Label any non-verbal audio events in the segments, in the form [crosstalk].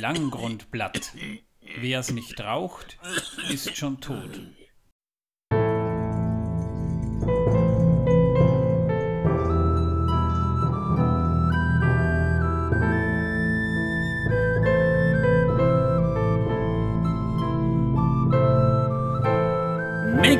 Langgrundblatt. Wer es nicht raucht, ist schon tot.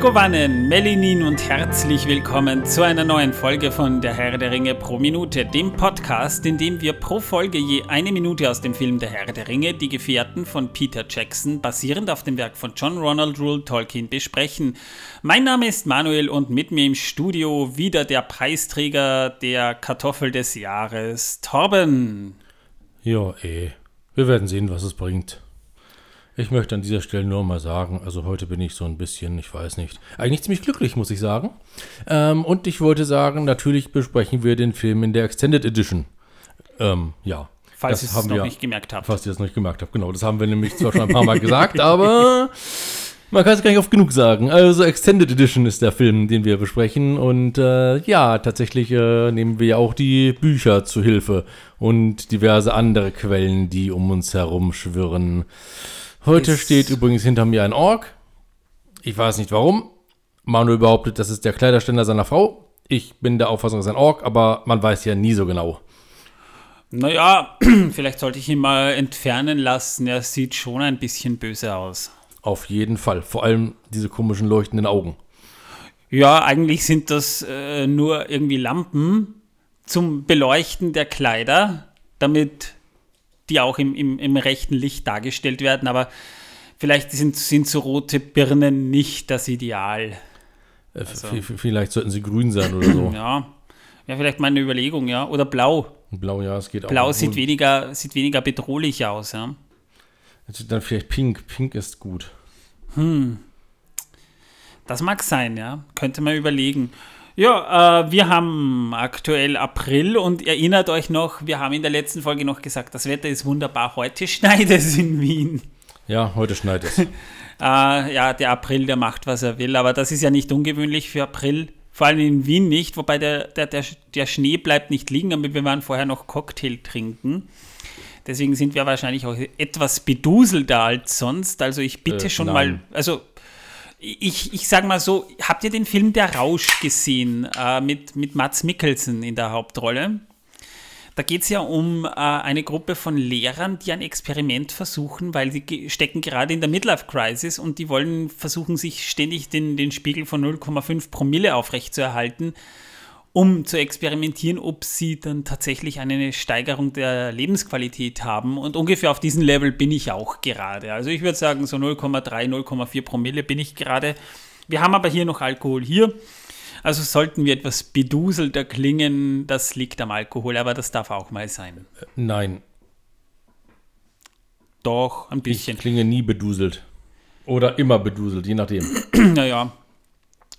Megovanen, Melinin und herzlich willkommen zu einer neuen Folge von Der Herr der Ringe pro Minute, dem Podcast, in dem wir pro Folge je eine Minute aus dem Film Der Herr der Ringe, die Gefährten von Peter Jackson, basierend auf dem Werk von John Ronald Rule Tolkien, besprechen. Mein Name ist Manuel und mit mir im Studio wieder der Preisträger der Kartoffel des Jahres, Torben. Ja, eh. Wir werden sehen, was es bringt. Ich möchte an dieser Stelle nur mal sagen, also heute bin ich so ein bisschen, ich weiß nicht, eigentlich ziemlich glücklich, muss ich sagen. Ähm, und ich wollte sagen, natürlich besprechen wir den Film in der Extended Edition. Ähm, ja. Falls ihr es noch wir, nicht gemerkt habt. Falls ihr es noch nicht gemerkt habt, genau. Das haben wir nämlich zwar schon ein paar Mal gesagt, [laughs] aber man kann es gar nicht oft genug sagen. Also Extended Edition ist der Film, den wir besprechen. Und äh, ja, tatsächlich äh, nehmen wir ja auch die Bücher zu Hilfe und diverse andere Quellen, die um uns herum schwirren. Heute steht übrigens hinter mir ein Ork. Ich weiß nicht warum. Manuel behauptet, das ist der Kleiderständer seiner Frau. Ich bin der Auffassung, es ist ein Ork, aber man weiß ja nie so genau. Naja, [clears throat] vielleicht sollte ich ihn mal entfernen lassen. Er sieht schon ein bisschen böse aus. Auf jeden Fall. Vor allem diese komischen leuchtenden Augen. Ja, eigentlich sind das äh, nur irgendwie Lampen zum Beleuchten der Kleider, damit die auch im, im, im rechten Licht dargestellt werden, aber vielleicht sind, sind so rote Birnen nicht das Ideal. Äh, also, vielleicht sollten sie grün sein oder so. ja. ja, vielleicht meine Überlegung, ja. Oder blau. Blau, ja, es geht auch. Blau sieht weniger, sieht weniger bedrohlich aus, ja. Also dann vielleicht pink. Pink ist gut. Hm. Das mag sein, ja. Könnte man überlegen. Ja, äh, wir haben aktuell April und erinnert euch noch, wir haben in der letzten Folge noch gesagt, das Wetter ist wunderbar. Heute [laughs] schneit es in Wien. Ja, heute schneit es. [laughs] äh, ja, der April, der macht, was er will, aber das ist ja nicht ungewöhnlich für April. Vor allem in Wien nicht, wobei der, der, der, der Schnee bleibt nicht liegen, aber wir waren vorher noch Cocktail trinken. Deswegen sind wir wahrscheinlich auch etwas beduselter als sonst. Also ich bitte äh, schon nein. mal, also ich, ich sag mal so, habt ihr den Film Der Rausch gesehen äh, mit, mit Mats Mikkelsen in der Hauptrolle? Da geht es ja um äh, eine Gruppe von Lehrern, die ein Experiment versuchen, weil sie stecken gerade in der Midlife-Crisis und die wollen versuchen, sich ständig den, den Spiegel von 0,5 Promille aufrechtzuerhalten um zu experimentieren, ob sie dann tatsächlich eine Steigerung der Lebensqualität haben. Und ungefähr auf diesem Level bin ich auch gerade. Also ich würde sagen, so 0,3, 0,4 Promille bin ich gerade. Wir haben aber hier noch Alkohol hier. Also sollten wir etwas beduselter klingen, das liegt am Alkohol, aber das darf auch mal sein. Nein. Doch, ein bisschen. Ich klinge nie beduselt. Oder immer beduselt, je nachdem. [clears throat] naja,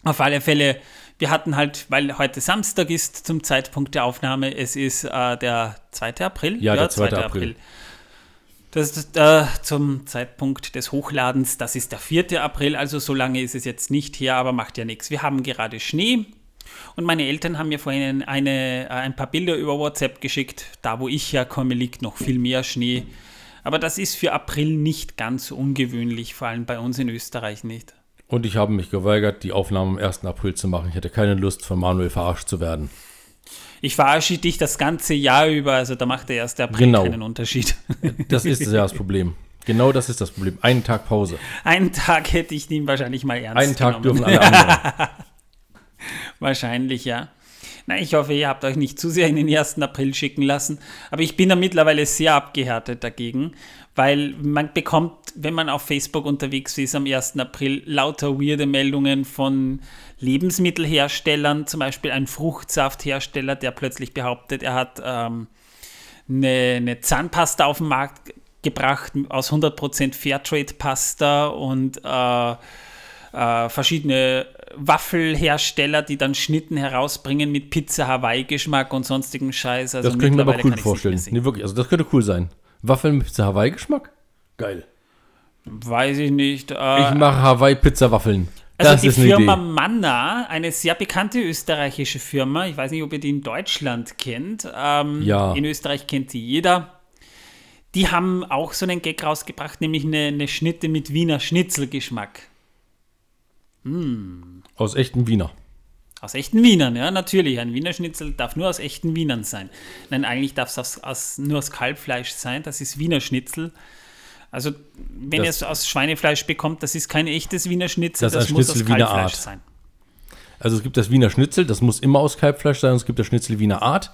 auf alle Fälle wir hatten halt, weil heute Samstag ist zum Zeitpunkt der Aufnahme, es ist äh, der 2. April. Ja, der 2. 2. April. April. Das ist äh, zum Zeitpunkt des Hochladens, das ist der 4. April, also so lange ist es jetzt nicht her, aber macht ja nichts. Wir haben gerade Schnee und meine Eltern haben mir vorhin eine, äh, ein paar Bilder über WhatsApp geschickt. Da, wo ich herkomme, liegt noch viel mehr Schnee. Aber das ist für April nicht ganz ungewöhnlich, vor allem bei uns in Österreich nicht. Und ich habe mich geweigert, die Aufnahme am 1. April zu machen. Ich hatte keine Lust, von Manuel verarscht zu werden. Ich verarsche dich das ganze Jahr über, also da macht der 1. April genau. keinen Unterschied. [laughs] Das ist ja das Problem. Genau das ist das Problem. Einen Tag Pause. Einen Tag hätte ich ihn wahrscheinlich mal ernst Einen Tag genommen. dürfen alle anderen. [laughs] wahrscheinlich, ja. Na, ich hoffe, ihr habt euch nicht zu sehr in den 1. April schicken lassen. Aber ich bin da mittlerweile sehr abgehärtet dagegen, weil man bekommt, wenn man auf Facebook unterwegs ist am 1. April, lauter weirde Meldungen von Lebensmittelherstellern, zum Beispiel ein Fruchtsafthersteller, der plötzlich behauptet, er hat ähm, eine, eine Zahnpasta auf den Markt gebracht aus 100% Fairtrade-Pasta und äh, äh, verschiedene Waffelhersteller, die dann Schnitten herausbringen mit Pizza Hawaii-Geschmack und sonstigen Scheiß. Also das könnte ich mir aber cool vorstellen. Nee, wirklich, also das könnte cool sein. Waffeln mit Pizza Hawaii-Geschmack? Geil. Weiß ich nicht. Äh, ich mache Hawaii-Pizza-Waffeln. Also die Firma Manna, eine sehr bekannte österreichische Firma, ich weiß nicht, ob ihr die in Deutschland kennt. Ähm, ja. In Österreich kennt sie jeder. die haben auch so einen Gag rausgebracht, nämlich eine, eine Schnitte mit Wiener Schnitzelgeschmack. Aus echtem Wiener. Aus echten Wienern, ja, natürlich. Ein Wiener Schnitzel darf nur aus echten Wienern sein. Nein, eigentlich darf es nur aus Kalbfleisch sein. Das ist Wiener Schnitzel. Also, wenn ihr es aus Schweinefleisch bekommt, das ist kein echtes Wiener Schnitzel, Das das, muss Schnitzel aus Wiener Kalbfleisch Art. sein. Also es gibt das Wiener Schnitzel, das muss immer aus Kalbfleisch sein. Und es gibt das Schnitzel Wiener Art.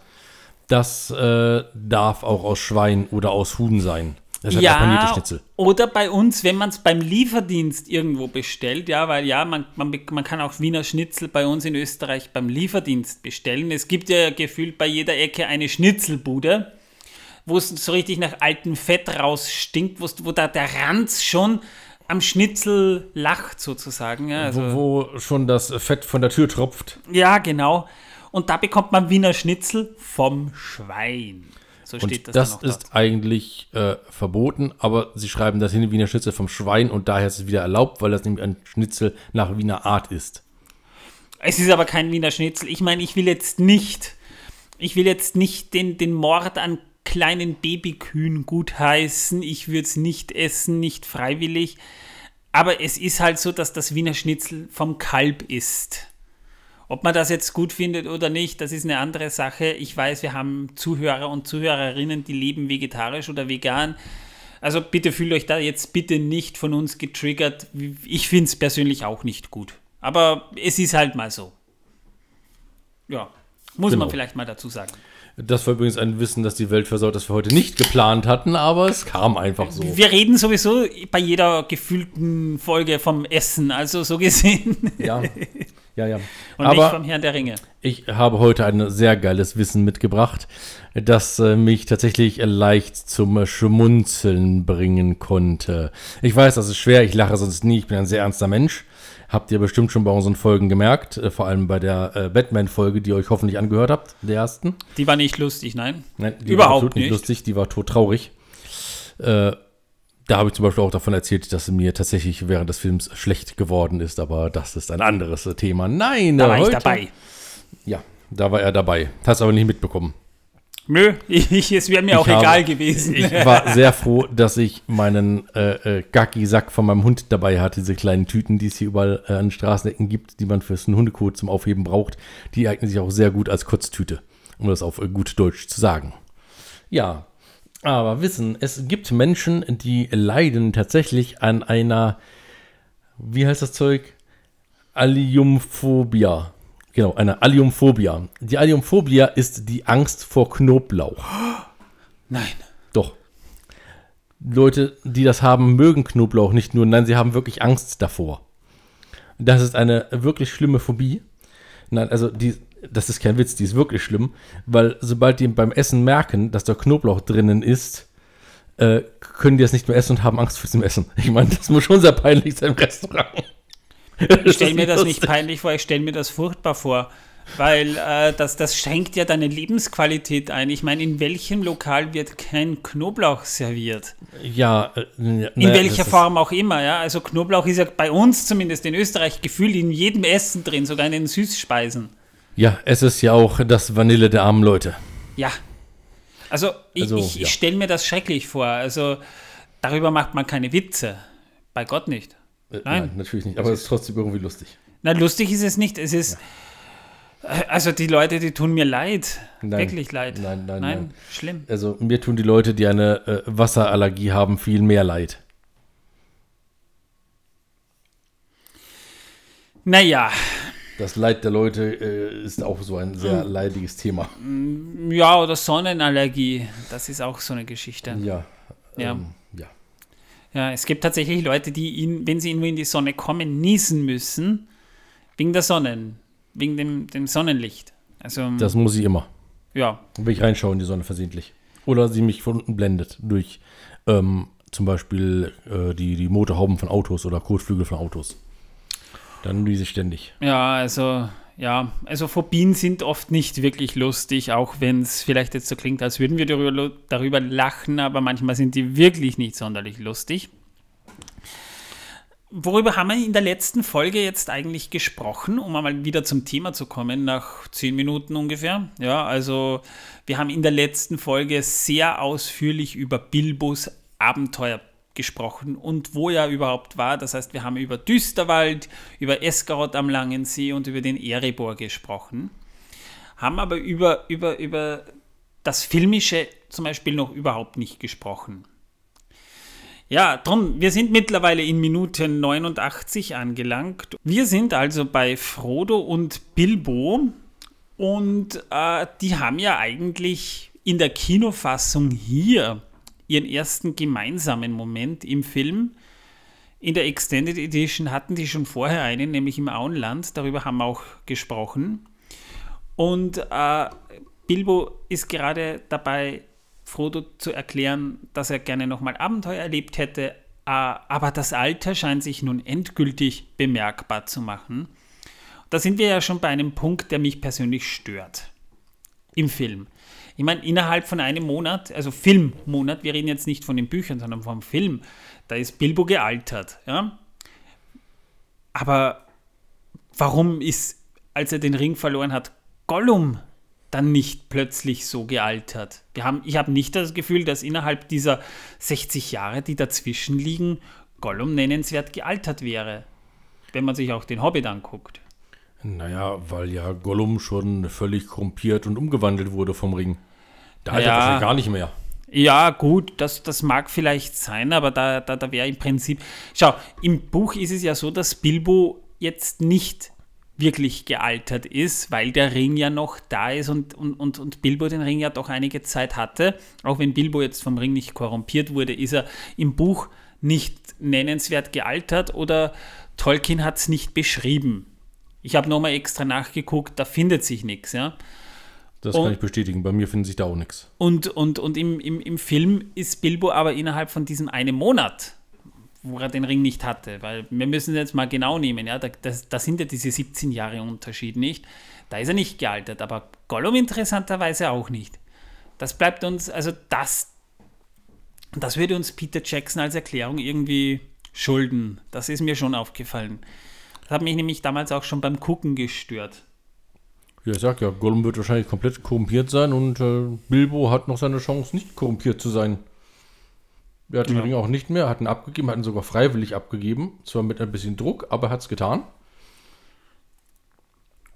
Das äh, darf auch aus Schwein oder aus Huhn sein. Das ist halt Ja, Schnitzel. oder bei uns, wenn man es beim Lieferdienst irgendwo bestellt, ja, weil ja, man, man, man kann auch Wiener Schnitzel bei uns in Österreich beim Lieferdienst bestellen. Es gibt ja gefühlt bei jeder Ecke eine Schnitzelbude, wo es so richtig nach altem Fett rausstinkt, wo da der Ranz schon am Schnitzel lacht sozusagen. Ja, also, Wo, wo schon das Fett von der Tür tropft. ja genau. Und da bekommt man Wiener Schnitzel vom Schwein. So Und steht das, das, dann auch ist dort. eigentlich äh, verboten, aber sie schreiben das hin Wiener Schnitzel vom Schwein und daher ist es wieder erlaubt, weil das nämlich ein Schnitzel nach Wiener Art ist. Es ist aber kein Wiener Schnitzel. Ich meine, ich will jetzt nicht, ich will jetzt nicht den, den Mord an kleinen Babykühen gutheißen. Ich würde es nicht essen, nicht freiwillig. Aber es ist halt so, dass das Wiener Schnitzel vom Kalb ist. Ob man das jetzt gut findet oder nicht, das ist eine andere Sache. Ich weiß, wir haben Zuhörer und Zuhörerinnen, die leben vegetarisch oder vegan. Also bitte fühlt euch da jetzt bitte nicht von uns getriggert. Ich finde es persönlich auch nicht gut. Aber es ist halt mal so. Ja, muss Genau. man vielleicht mal dazu sagen. Das war übrigens ein Wissen, das die Welt versaut, das wir heute nicht geplant hatten, aber es kam einfach so. Wir reden sowieso bei jeder gefühlten Folge vom Essen, also so gesehen. Ja, ja, ja. [laughs] Und nicht aber vom Herrn der Ringe. Ich habe heute ein sehr geiles Wissen mitgebracht, das äh, mich tatsächlich leicht zum Schmunzeln bringen konnte. Ich weiß, das ist schwer, ich lache sonst nie, ich bin ein sehr ernster Mensch. Habt ihr bestimmt schon bei unseren Folgen gemerkt, äh, vor allem bei der äh, Batman-Folge, die ihr euch hoffentlich angehört habt, der ersten. Die war nicht lustig, nein. Nein, die Überhaupt war absolut nicht nicht. lustig, die war todtraurig. Äh, da habe ich zum Beispiel auch davon erzählt, dass mir tatsächlich während des Films schlecht geworden ist, aber das ist ein anderes Thema. Nein, Da war ich heute- dabei. Ja, da war er dabei. Hast aber nicht mitbekommen. Nö, ich, es wäre mir auch habe- egal gewesen. Ich war sehr froh, dass ich meinen äh, äh, Gacki-Sack von meinem Hund dabei hatte. Diese kleinen Tüten, die es hier überall äh, an den Straßenecken gibt, die man fürs Hundekot zum Aufheben braucht. Die eignen sich auch sehr gut als Kotztüte, um das auf äh, gut Deutsch zu sagen. Ja, aber wissen, es gibt Menschen, die leiden tatsächlich an einer, wie heißt das Zeug? Alliumphobia. Genau, eine Alliumphobia. Die Alliumphobia ist die Angst vor Knoblauch. [gasps] Nein. Doch. Leute, die das haben, mögen Knoblauch nicht nur, nein, sie haben wirklich Angst davor. Das ist eine wirklich schlimme Phobie. Nein, also die, das ist kein Witz, die ist wirklich schlimm, weil sobald die beim Essen merken, dass da Knoblauch drinnen ist, äh, können die das nicht mehr essen und haben Angst vor dem Essen. Ich meine, das muss schon sehr peinlich sein im Restaurant. [laughs] Ich stelle mir das nicht peinlich vor, ich stelle mir das furchtbar vor. Weil äh, das, das schränkt ja deine Lebensqualität ein. Ich meine, in welchem Lokal wird kein Knoblauch serviert? Ja, äh, In naja, welcher Form auch immer, ja. Also Knoblauch ist ja bei uns zumindest in Österreich gefühlt in jedem Essen drin, sogar in den Süßspeisen. Ja, es ist ja auch das Vanille der armen Leute. Ja. Also ich, Also, ich, ja. ich stelle mir das schrecklich vor. Also darüber macht man keine Witze. Bei Gott nicht. Äh, Nein. natürlich nicht, aber es ist trotzdem irgendwie lustig. Na, lustig ist es nicht. Es ist. Also die Leute, die tun mir leid. Nein. Wirklich leid. Nein, nein, nein. schlimm. Also mir tun die Leute, die eine äh, Wasserallergie haben, viel mehr leid. Naja, Das Leid der Leute äh, ist auch so ein sehr leidiges Thema. ja, oder Sonnenallergie. Das ist auch so eine Geschichte. Ja. Ja. Ähm, ja. Es gibt tatsächlich Leute, die, ihn, wenn sie nur in die Sonne kommen, niesen müssen. Wegen der Sonne. Wegen dem, dem Sonnenlicht. Also, Das muss ich immer. ja. Wenn ich reinschaue in die Sonne versehentlich. Oder sie mich von unten blendet durch ähm, zum Beispiel äh, die, die Motorhauben von Autos oder Kotflügel von Autos. Dann niese ich ständig. Ja, also, ja, also Phobien sind oft nicht wirklich lustig, auch wenn es vielleicht jetzt so klingt, als würden wir darüber, darüber lachen, aber manchmal sind die wirklich nicht sonderlich lustig. worüber haben wir in der letzten Folge jetzt eigentlich gesprochen, um einmal wieder zum Thema zu kommen, nach zehn Minuten ungefähr? Ja, also wir haben in der letzten Folge sehr ausführlich über Bilbos Abenteuer gesprochen und wo er überhaupt war. Das heißt, wir haben über Düsterwald, über Eskarot am Langen See und über den Erebor gesprochen, haben aber über, über, über das Filmische zum Beispiel noch überhaupt nicht gesprochen. Ja, drum, wir sind mittlerweile in Minute 89 angelangt. Wir sind also bei Frodo und Bilbo und äh, die haben ja eigentlich in der Kinofassung hier ihren ersten gemeinsamen Moment im Film. In der Extended Edition hatten die schon vorher einen, nämlich im Auenland. Darüber haben wir auch gesprochen. Und äh, Bilbo ist gerade dabei, Frodo zu erklären, dass er gerne nochmal Abenteuer erlebt hätte, aber das Alter scheint sich nun endgültig bemerkbar zu machen. Da sind wir ja schon bei einem Punkt, der mich persönlich stört. Im Film. Ich meine, innerhalb von einem Monat, also Filmmonat, wir reden jetzt nicht von den Büchern, sondern vom Film, da ist Bilbo gealtert. Ja? Aber warum ist, als er den Ring verloren hat, Gollum dann nicht plötzlich so gealtert. Wir haben, ich habe nicht das Gefühl, dass innerhalb dieser 60 Jahre, die dazwischen liegen, Gollum nennenswert gealtert wäre, wenn man sich auch den Hobbit anguckt. Naja, weil ja Gollum schon völlig korrumpiert und umgewandelt wurde vom Ring. Da altert ja, wahrscheinlich gar nicht mehr. Ja, gut, das, das mag vielleicht sein, aber da, da, da wäre im Prinzip. Schau, im Buch ist es ja so, dass Bilbo jetzt nicht wirklich gealtert ist, weil der Ring ja noch da ist und, und, und, und Bilbo den Ring ja doch einige Zeit hatte. Auch wenn Bilbo jetzt vom Ring nicht korrumpiert wurde, ist er im Buch nicht nennenswert gealtert oder Tolkien hat es nicht beschrieben. Ich habe nochmal extra nachgeguckt, da findet sich nichts, ja. Das und, kann ich bestätigen, bei mir findet sich da auch nichts. Und, und, und im, im, im Film ist Bilbo aber innerhalb von diesem einen Monat wo er den Ring nicht hatte. Weil wir müssen jetzt mal genau nehmen, ja, da, das, das sind ja diese 17 Jahre Unterschied nicht. Da ist er nicht gealtert, aber Gollum interessanterweise auch nicht. Das bleibt uns, also das, das würde uns Peter Jackson als Erklärung irgendwie schulden. Das ist mir schon aufgefallen. Das hat mich nämlich damals auch schon beim Gucken gestört. Ja, ich sag ja, Gollum wird wahrscheinlich komplett korrumpiert sein und äh, Bilbo hat noch seine Chance, nicht korrumpiert zu sein. Er hat den ja. Ring auch nicht mehr, hat ihn abgegeben, hat ihn sogar freiwillig abgegeben. Zwar mit ein bisschen Druck, aber er hat es getan.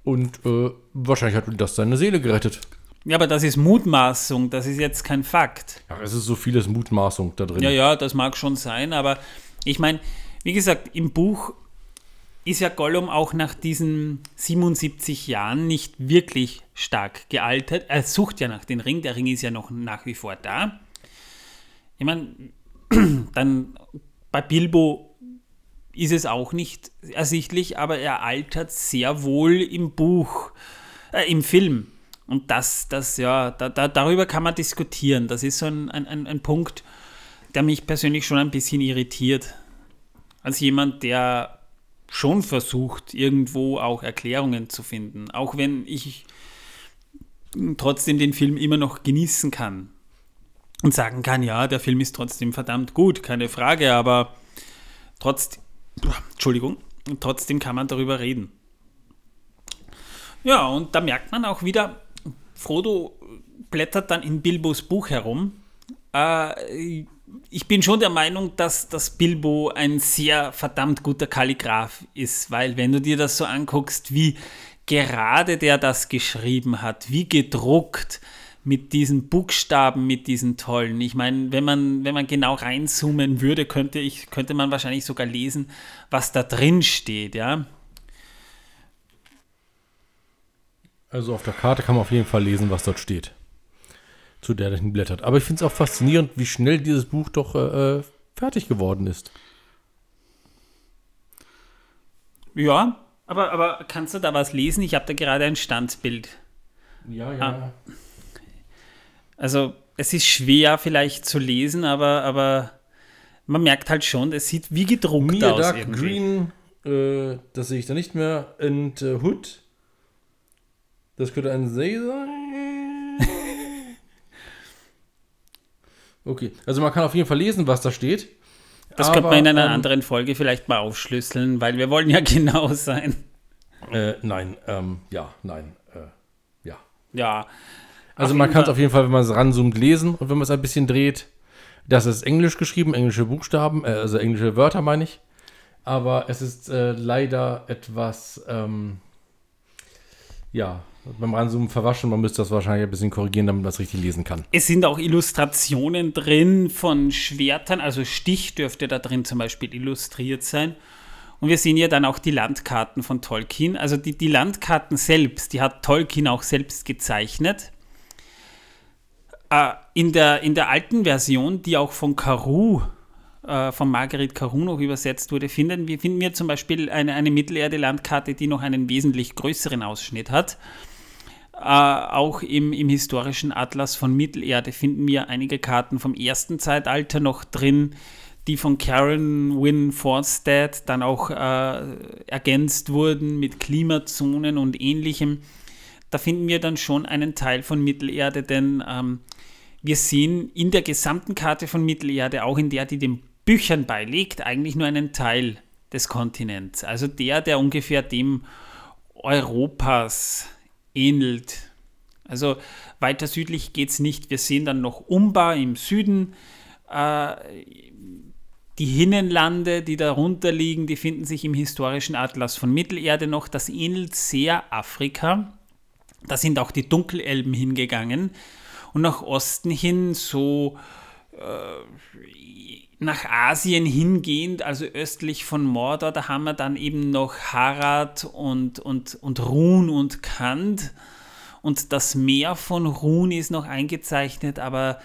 Und äh, wahrscheinlich hat das seine Seele gerettet. Ja, aber das ist Mutmaßung, das ist jetzt kein Fakt. Ach, es ist so vieles Mutmaßung da drin. Ja, ja, das mag schon sein, aber ich meine, wie gesagt, im Buch ist ja Gollum auch nach diesen 77 Jahren nicht wirklich stark gealtert. Er sucht ja nach dem Ring, der Ring ist ja noch nach wie vor da. Ich meine, [clears throat] dann bei Bilbo ist es auch nicht ersichtlich, aber er altert sehr wohl im Buch, äh, im Film. Und das, das, ja, da, da, darüber kann man diskutieren. Das ist so ein, ein, ein Punkt, der mich persönlich schon ein bisschen irritiert. Als jemand, der schon versucht, irgendwo auch Erklärungen zu finden. Auch wenn ich trotzdem den Film immer noch genießen kann und sagen kann, ja, der Film ist trotzdem verdammt gut, keine Frage, aber trotzdem, Entschuldigung, trotzdem kann man darüber reden. Ja, und da merkt man auch wieder, Frodo blättert dann in Bilbos Buch herum. Äh, ich bin schon der Meinung, dass das Bilbo ein sehr verdammt guter Kalligraph ist, weil wenn du dir das so anguckst, wie gerade der das geschrieben hat, wie gedruckt, mit diesen Buchstaben, mit diesen tollen. Ich meine, wenn man, wenn man genau reinzoomen würde, könnte, ich, könnte man wahrscheinlich sogar lesen, was da drin steht, ja. Also auf der Karte kann man auf jeden Fall lesen, was dort steht. Zu der das blättert. Aber ich finde es auch faszinierend, wie schnell dieses Buch doch äh, äh, fertig geworden ist. Ja, aber, aber kannst du da was lesen? Ich habe da gerade ein Standbild. Ja, ja. Ah. Also es ist schwer vielleicht zu lesen, aber, aber man merkt halt schon, es sieht wie gedruckt Mir aus. Dark irgendwie. Green, äh, das sehe ich da nicht mehr. Und äh, Hood, das könnte ein See sein. Okay, also man kann auf jeden Fall lesen, was da steht. Das könnte man in einer ähm, anderen Folge vielleicht mal aufschlüsseln, weil wir wollen ja [laughs] genau sein. Äh, nein, ähm, ja, nein, äh, ja. Ja. Also man kann es auf jeden Fall, wenn man es ranzoomt, lesen und wenn man es ein bisschen dreht. Das ist Englisch geschrieben, englische Buchstaben, äh, also englische Wörter meine ich. Aber es ist äh, leider etwas, ähm, ja, beim Ranzoomen verwaschen. Man müsste das wahrscheinlich ein bisschen korrigieren, damit man es richtig lesen kann. Es sind auch Illustrationen drin von Schwertern, also Stich dürfte da drin zum Beispiel illustriert sein. Und wir sehen ja dann auch die Landkarten von Tolkien. Also die, die Landkarten selbst, die hat Tolkien auch selbst gezeichnet. Äh, in, der, in der alten Version, die auch von Caru, äh, von Marguerite Caru noch übersetzt wurde, finden wir, finden wir zum Beispiel eine, eine Mittelerde-Landkarte, die noch einen wesentlich größeren Ausschnitt hat. Äh, auch im, im historischen Atlas von Mittelerde finden wir einige Karten vom ersten Zeitalter noch drin, die von Karen Wynne Forstead dann auch äh, ergänzt wurden mit Klimazonen und ähnlichem. Da finden wir dann schon einen Teil von Mittelerde, denn ähm, wir sehen in der gesamten Karte von Mittelerde, auch in der, die den Büchern beiliegt, eigentlich nur einen Teil des Kontinents. Also der, der ungefähr dem Europas ähnelt. Also weiter südlich geht es nicht. Wir sehen dann noch Umba im Süden. Äh, die Hinnenlande, die darunter liegen, die finden sich im historischen Atlas von Mittelerde noch. Das ähnelt sehr Afrika. Da sind auch die Dunkelelben hingegangen. Und nach Osten hin, so äh, nach Asien hingehend, also östlich von Mordor, da haben wir dann eben noch Harad und, und, und Run und Kand. Und das Meer von Run ist noch eingezeichnet, aber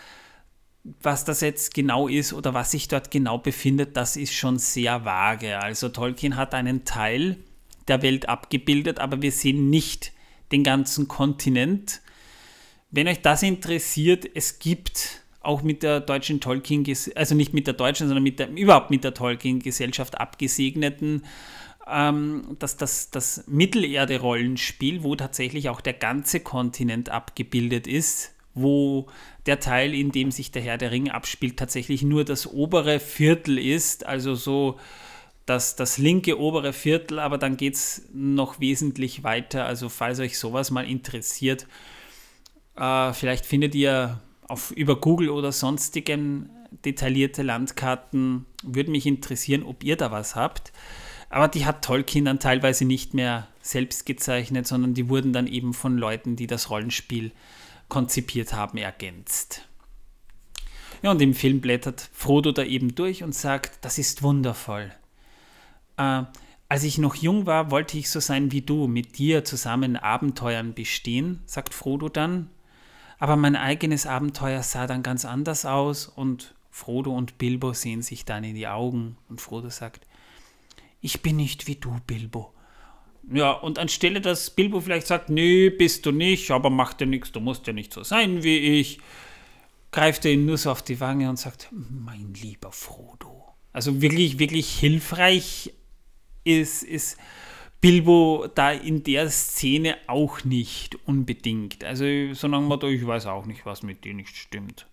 was das jetzt genau ist oder was sich dort genau befindet, das ist schon sehr vage. Also Tolkien hat einen Teil der Welt abgebildet, aber wir sehen nicht den ganzen Kontinent. Wenn euch das interessiert, es gibt auch mit der deutschen Tolkien, also nicht mit der deutschen, sondern mit der, überhaupt mit der Tolkien-Gesellschaft abgesegneten, ähm, dass das, das Mittelerde-Rollenspiel, wo tatsächlich auch der ganze Kontinent abgebildet ist, wo der Teil, in dem sich der Herr der Ring abspielt, tatsächlich nur das obere Viertel ist, also so das, das linke obere Viertel, aber dann geht es noch wesentlich weiter. Also falls euch sowas mal interessiert, äh, vielleicht findet ihr auf, über Google oder sonstigen detaillierte Landkarten. Würde mich interessieren, ob ihr da was habt. Aber die hat Tolkien dann teilweise nicht mehr selbst gezeichnet, sondern die wurden dann eben von Leuten, die das Rollenspiel konzipiert haben, ergänzt. Ja, und im Film blättert Frodo da eben durch und sagt, das ist wundervoll. Äh, als ich noch jung war, wollte ich so sein wie du, mit dir zusammen Abenteuern bestehen, sagt Frodo dann. Aber mein eigenes Abenteuer sah dann ganz anders aus und Frodo und Bilbo sehen sich dann in die Augen und Frodo sagt, ich bin nicht wie du, Bilbo. Ja, und anstelle, dass Bilbo vielleicht sagt, nee, bist du nicht, aber mach dir nichts, du musst ja nicht so sein wie ich, greift er ihn nur so auf die Wange und sagt, mein lieber Frodo. Also wirklich, wirklich hilfreich ist, ist Bilbo da in der Szene auch nicht unbedingt. Also so nach Motto, ich weiß auch nicht, was mit dir nicht stimmt.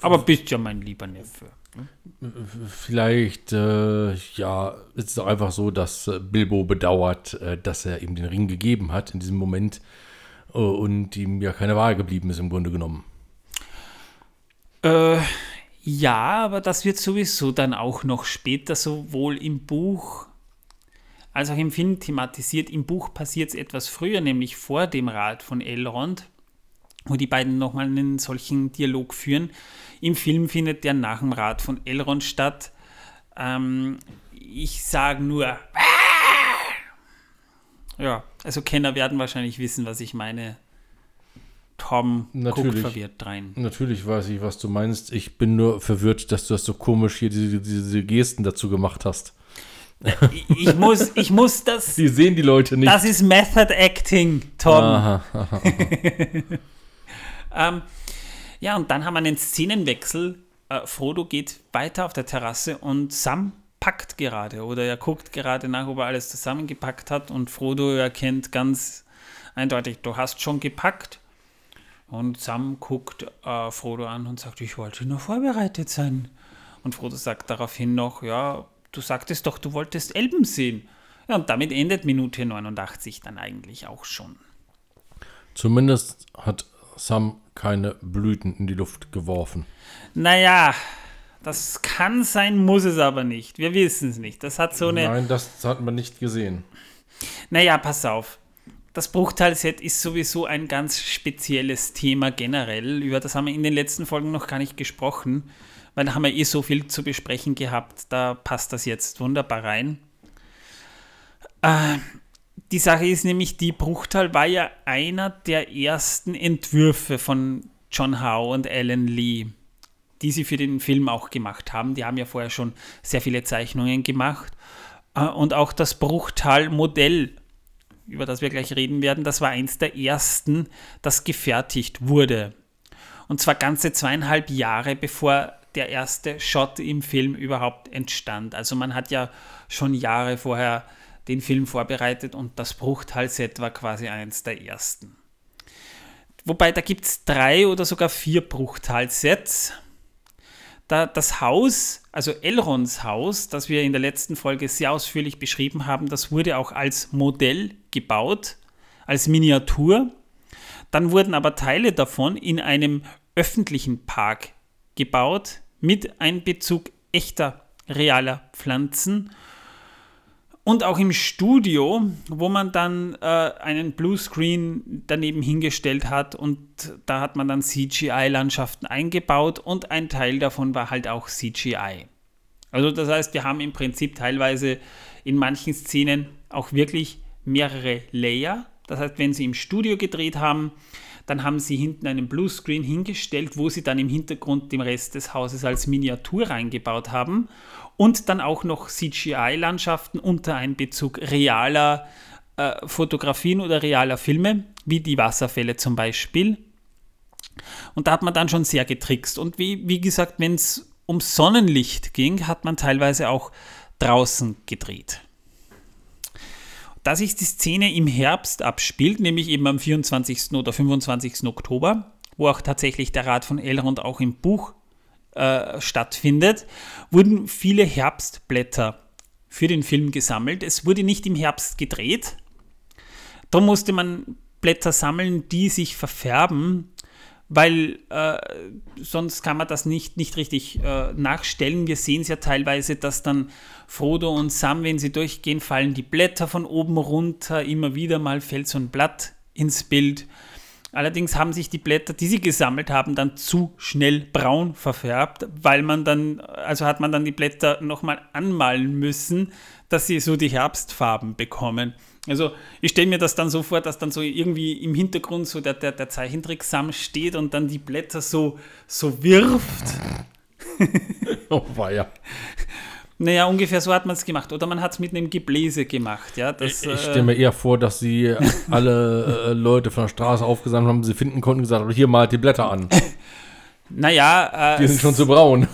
Aber bist ja mein lieber Neffe. Vielleicht, äh, ja, ist es auch einfach so, dass äh, Bilbo bedauert, äh, dass er ihm den Ring gegeben hat in diesem Moment äh, und ihm ja keine Wahl geblieben ist im Grunde genommen. Äh, ja, aber das wird sowieso dann auch noch später sowohl im Buch als auch im Film thematisiert. Im Buch passiert es etwas früher, nämlich vor dem Rat von Elrond, wo die beiden nochmal einen solchen Dialog führen. Im Film findet der nach dem Rat von Elrond statt. Ähm, ich sage nur. Ja, also Kenner werden wahrscheinlich wissen, was ich meine. Tom natürlich, guckt verwirrt rein. Natürlich weiß ich, was du meinst. Ich bin nur verwirrt, dass du das so komisch hier diese, diese Gesten dazu gemacht hast. Ich muss, ich muss das. [laughs] Die sehen die Leute nicht. Das ist Method Acting, Tom. Aha, aha, [laughs] aha. ähm, ja, und dann haben wir einen Szenenwechsel. Äh, Frodo geht weiter auf der Terrasse und Sam packt gerade oder er guckt gerade nach, ob er alles zusammengepackt hat und Frodo erkennt ganz eindeutig, du hast schon gepackt. Und Sam guckt äh, Frodo an und sagt, ich wollte nur vorbereitet sein. Und Frodo sagt daraufhin noch, ja, du sagtest doch, du wolltest Elben sehen. Ja, und damit endet Minute 89 dann eigentlich auch schon. Zumindest hat Sam keine Blüten in die Luft geworfen. Naja, das kann sein, muss es aber nicht. Wir wissen es nicht. Das hat so eine. Nein, das hat man nicht gesehen. Naja, pass auf. Das Bruchteil-Set ist sowieso ein ganz spezielles Thema generell. Über das haben wir in den letzten Folgen noch gar nicht gesprochen, weil da haben wir eh so viel zu besprechen gehabt. Da passt das jetzt wunderbar rein. Äh, die Sache ist nämlich, die Bruchtal war ja einer der ersten Entwürfe von John Howe und Alan Lee, die sie für den Film auch gemacht haben. Die haben ja vorher schon sehr viele Zeichnungen gemacht. Äh, und auch das Bruchtal-Modell, über das wir gleich reden werden, das war eins der ersten, das gefertigt wurde. Und zwar ganze zweieinhalb Jahre bevor der erste Shot im Film überhaupt entstand. Also man hat ja schon Jahre vorher den Film vorbereitet und das Bruchtal-Set war quasi eins der ersten. Wobei da gibt es drei oder sogar vier Bruchtal-Sets. Da das Haus, also Elrons Haus, das wir in der letzten Folge sehr ausführlich beschrieben haben, das wurde auch als Modell gebaut, als Miniatur. Dann wurden aber Teile davon in einem öffentlichen Park gebaut mit Einbezug echter realer Pflanzen und auch im Studio, wo man dann äh, einen Bluescreen daneben hingestellt hat und da hat man dann CGI-Landschaften eingebaut und ein Teil davon war halt auch CGI. Also das heißt, wir haben im Prinzip teilweise in manchen Szenen auch wirklich mehrere Layer. Das heißt, wenn sie im Studio gedreht haben, dann haben sie hinten einen Bluescreen hingestellt, wo sie dann im Hintergrund den Rest des Hauses als Miniatur reingebaut haben und dann auch noch CGI-Landschaften unter Einbezug realer äh, Fotografien oder realer Filme, wie die Wasserfälle zum Beispiel. Und da hat man dann schon sehr getrickst. Und wie, wie gesagt, wenn es um Sonnenlicht ging, hat man teilweise auch draußen gedreht. Da sich die Szene im Herbst abspielt, nämlich eben am 24. oder 25. Oktober, wo auch tatsächlich der Rat von Elrond auch im Buch äh, stattfindet, wurden viele Herbstblätter für den Film gesammelt. Es wurde nicht im Herbst gedreht. Da musste man Blätter sammeln, die sich verfärben, weil äh, sonst kann man das nicht, nicht richtig äh, nachstellen. Wir sehen es ja teilweise, dass dann Frodo und Sam, wenn sie durchgehen, fallen die Blätter von oben runter, immer wieder mal fällt so ein Blatt ins Bild. Allerdings haben sich die Blätter, die sie gesammelt haben, dann zu schnell braun verfärbt, weil man dann, also hat man dann die Blätter nochmal anmalen müssen, dass sie so die Herbstfarben bekommen. Also ich stelle mir das dann so vor, dass dann so irgendwie im Hintergrund so der, der, der Zeichentrick Sam steht und dann die Blätter so, so wirft. [laughs] oh, ja. Naja, ungefähr so hat man es gemacht. Oder man hat es mit einem Gebläse gemacht. Ja, das, ich, ich stelle mir eher vor, dass sie [laughs] alle äh, Leute von der Straße aufgesammelt haben, sie finden konnten und gesagt haben, hier malt die Blätter an. [laughs] naja. Äh, die sind schon zu braun.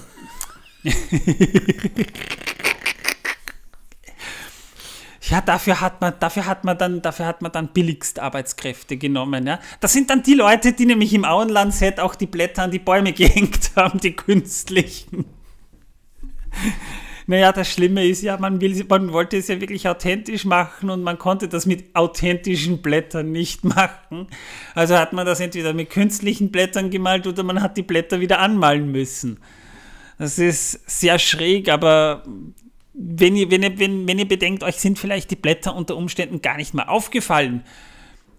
Ja, dafür hat man, dafür hat man dann, dafür hat man dann billigst Arbeitskräfte genommen. Ja? Das sind dann die Leute, die nämlich im Auenlandset auch die Blätter an die Bäume [laughs] gehängt haben, die künstlichen. [laughs] Naja, das Schlimme ist ja, man, will, man wollte es ja wirklich authentisch machen und man konnte das mit authentischen Blättern nicht [laughs] machen. Also hat man das entweder mit künstlichen Blättern gemalt oder man hat die Blätter wieder anmalen müssen. Das ist sehr schräg, aber wenn ihr, wenn ihr, wenn, wenn ihr bedenkt, euch sind vielleicht die Blätter unter Umständen gar nicht mehr aufgefallen,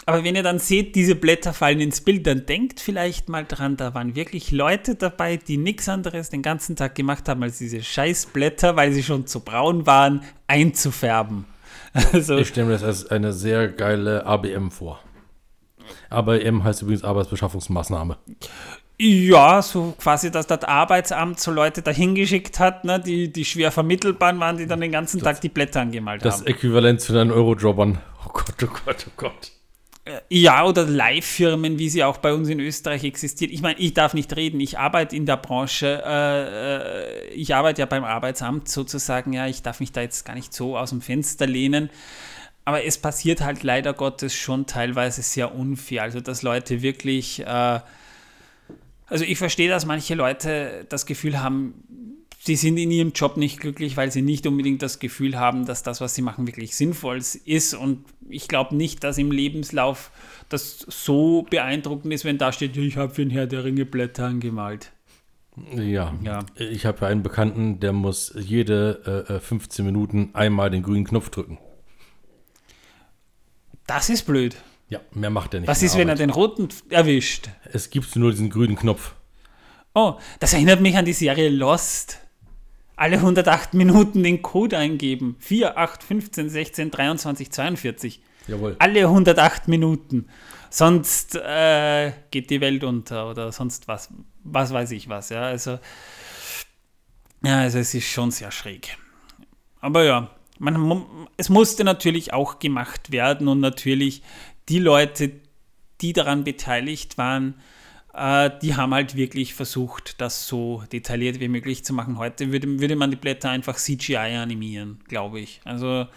aber wenn ihr dann seht, diese Blätter fallen ins Bild, dann denkt vielleicht mal dran, da waren wirklich Leute dabei, die nichts anderes den ganzen Tag gemacht haben, als diese Scheißblätter, weil sie schon zu braun waren, einzufärben. [laughs] Also, ich stelle mir das als eine sehr geile ABM vor. ABM heißt übrigens Arbeitsbeschaffungsmaßnahme. Ja, so quasi, dass das Arbeitsamt so Leute dahingeschickt hat, ne, die, die schwer vermittelbar waren, die dann den ganzen das, Tag die Blätter angemalt das haben. Das Äquivalent zu den Eurojobbern. Oh Gott, oh Gott, oh Gott. Äh, ja, oder Live-Firmen, wie sie auch bei uns in Österreich existieren. Ich meine, ich darf nicht reden, ich arbeite in der Branche, äh, äh, ich arbeite ja beim Arbeitsamt sozusagen, ja, ich darf mich da jetzt gar nicht so aus dem Fenster lehnen. Aber es passiert halt leider Gottes schon teilweise sehr unfair. Also, dass Leute wirklich, äh, also ich verstehe, dass manche Leute das Gefühl haben, die sind in ihrem Job nicht glücklich, weil sie nicht unbedingt das Gefühl haben, dass das, was sie machen, wirklich sinnvoll ist. Und ich glaube nicht, dass im Lebenslauf das so beeindruckend ist, wenn da steht, ich habe für den Herr der Ringe Blätter angemalt. Ja, ja. ich habe einen Bekannten, der muss jede äh, 15 äh, Minuten einmal den grünen Knopf drücken. Das ist blöd. Ja, mehr macht er nicht. Was ist, Arbeit. wenn er den roten erwischt? Es gibt nur diesen grünen Knopf. Oh, das erinnert mich an die Serie Lost. Alle 108 Minuten den Code eingeben. 4, 8, 15, 16, 23, 42. Jawohl. Alle 108 Minuten. Sonst äh, geht die Welt unter oder sonst was. Was weiß ich was. Ja, also, ja, also es ist schon sehr schräg. Aber ja, man, es musste natürlich auch gemacht werden und natürlich die Leute, die daran beteiligt waren, äh, die haben halt wirklich versucht, das so detailliert wie möglich zu machen. Heute würde, würde man die Blätter einfach CGI animieren, glaube ich. Also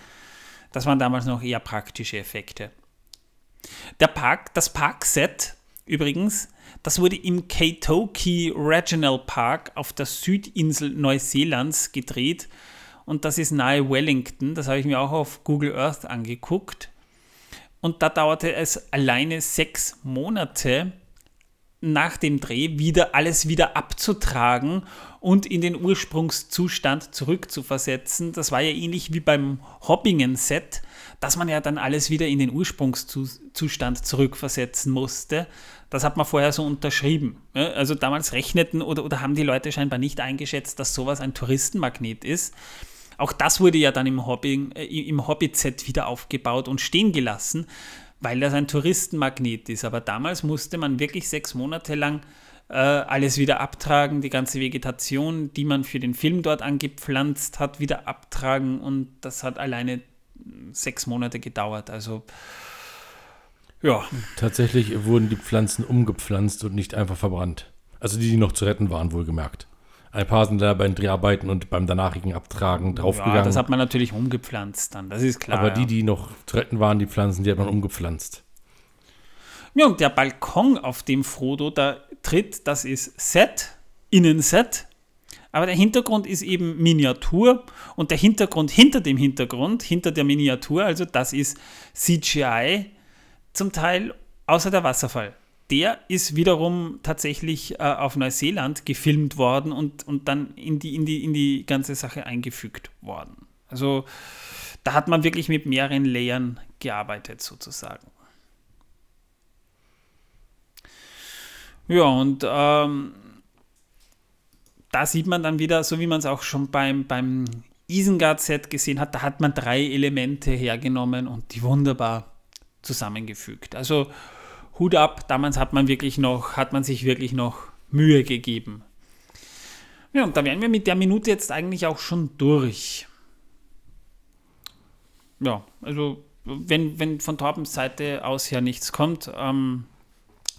das waren damals noch eher praktische Effekte. Der Park, das Parkset übrigens, das wurde im Kaitoki Regional Park auf der Südinsel Neuseelands gedreht und das ist nahe Wellington. Das habe ich mir auch auf Google Earth angeguckt. Und da dauerte es alleine sechs Monate nach dem Dreh wieder alles wieder abzutragen und in den Ursprungszustand zurückzuversetzen. Das war ja ähnlich wie beim Hobbingen-Set, dass man ja dann alles wieder in den Ursprungszustand zurückversetzen musste. Das hat man vorher so unterschrieben. Also damals rechneten oder, oder haben die Leute scheinbar nicht eingeschätzt, dass sowas ein Touristenmagnet ist. Auch das wurde ja dann im, Hobby, äh, im Hobbit-Set wieder aufgebaut und stehen gelassen, weil das ein Touristenmagnet ist. Aber damals musste man wirklich sechs Monate lang äh, alles wieder abtragen, die ganze Vegetation, die man für den Film dort angepflanzt hat, wieder abtragen und das hat alleine sechs Monate gedauert. Also ja. Tatsächlich wurden die Pflanzen umgepflanzt und nicht einfach verbrannt. Also die, die noch zu retten waren, wohlgemerkt. Ein paar sind da bei den Dreharbeiten und beim danachrigen Abtragen draufgegangen. Ja, das hat man natürlich umgepflanzt dann, das ist klar. Aber die, die noch zu retten waren, die Pflanzen, die hat man umgepflanzt. Ja, und der Balkon, auf dem Frodo da tritt, das ist Set, Innenset. Aber der Hintergrund ist eben Miniatur und der Hintergrund hinter dem Hintergrund, hinter der Miniatur, also das ist CGI zum Teil außer der Wasserfall der ist wiederum tatsächlich äh, auf Neuseeland gefilmt worden und, und dann in die, in, die, in die ganze Sache eingefügt worden. Also da hat man wirklich mit mehreren Layern gearbeitet sozusagen. Ja, und ähm, da sieht man dann wieder, so wie man es auch schon beim, beim Isengard-Set gesehen hat, da hat man drei Elemente hergenommen und die wunderbar zusammengefügt. Also Hut ab, damals hat man wirklich noch, hat man sich wirklich noch Mühe gegeben. Ja, und da wären wir mit der Minute jetzt eigentlich auch schon durch. Ja, also wenn, wenn von Torbens Seite aus her nichts kommt, ähm,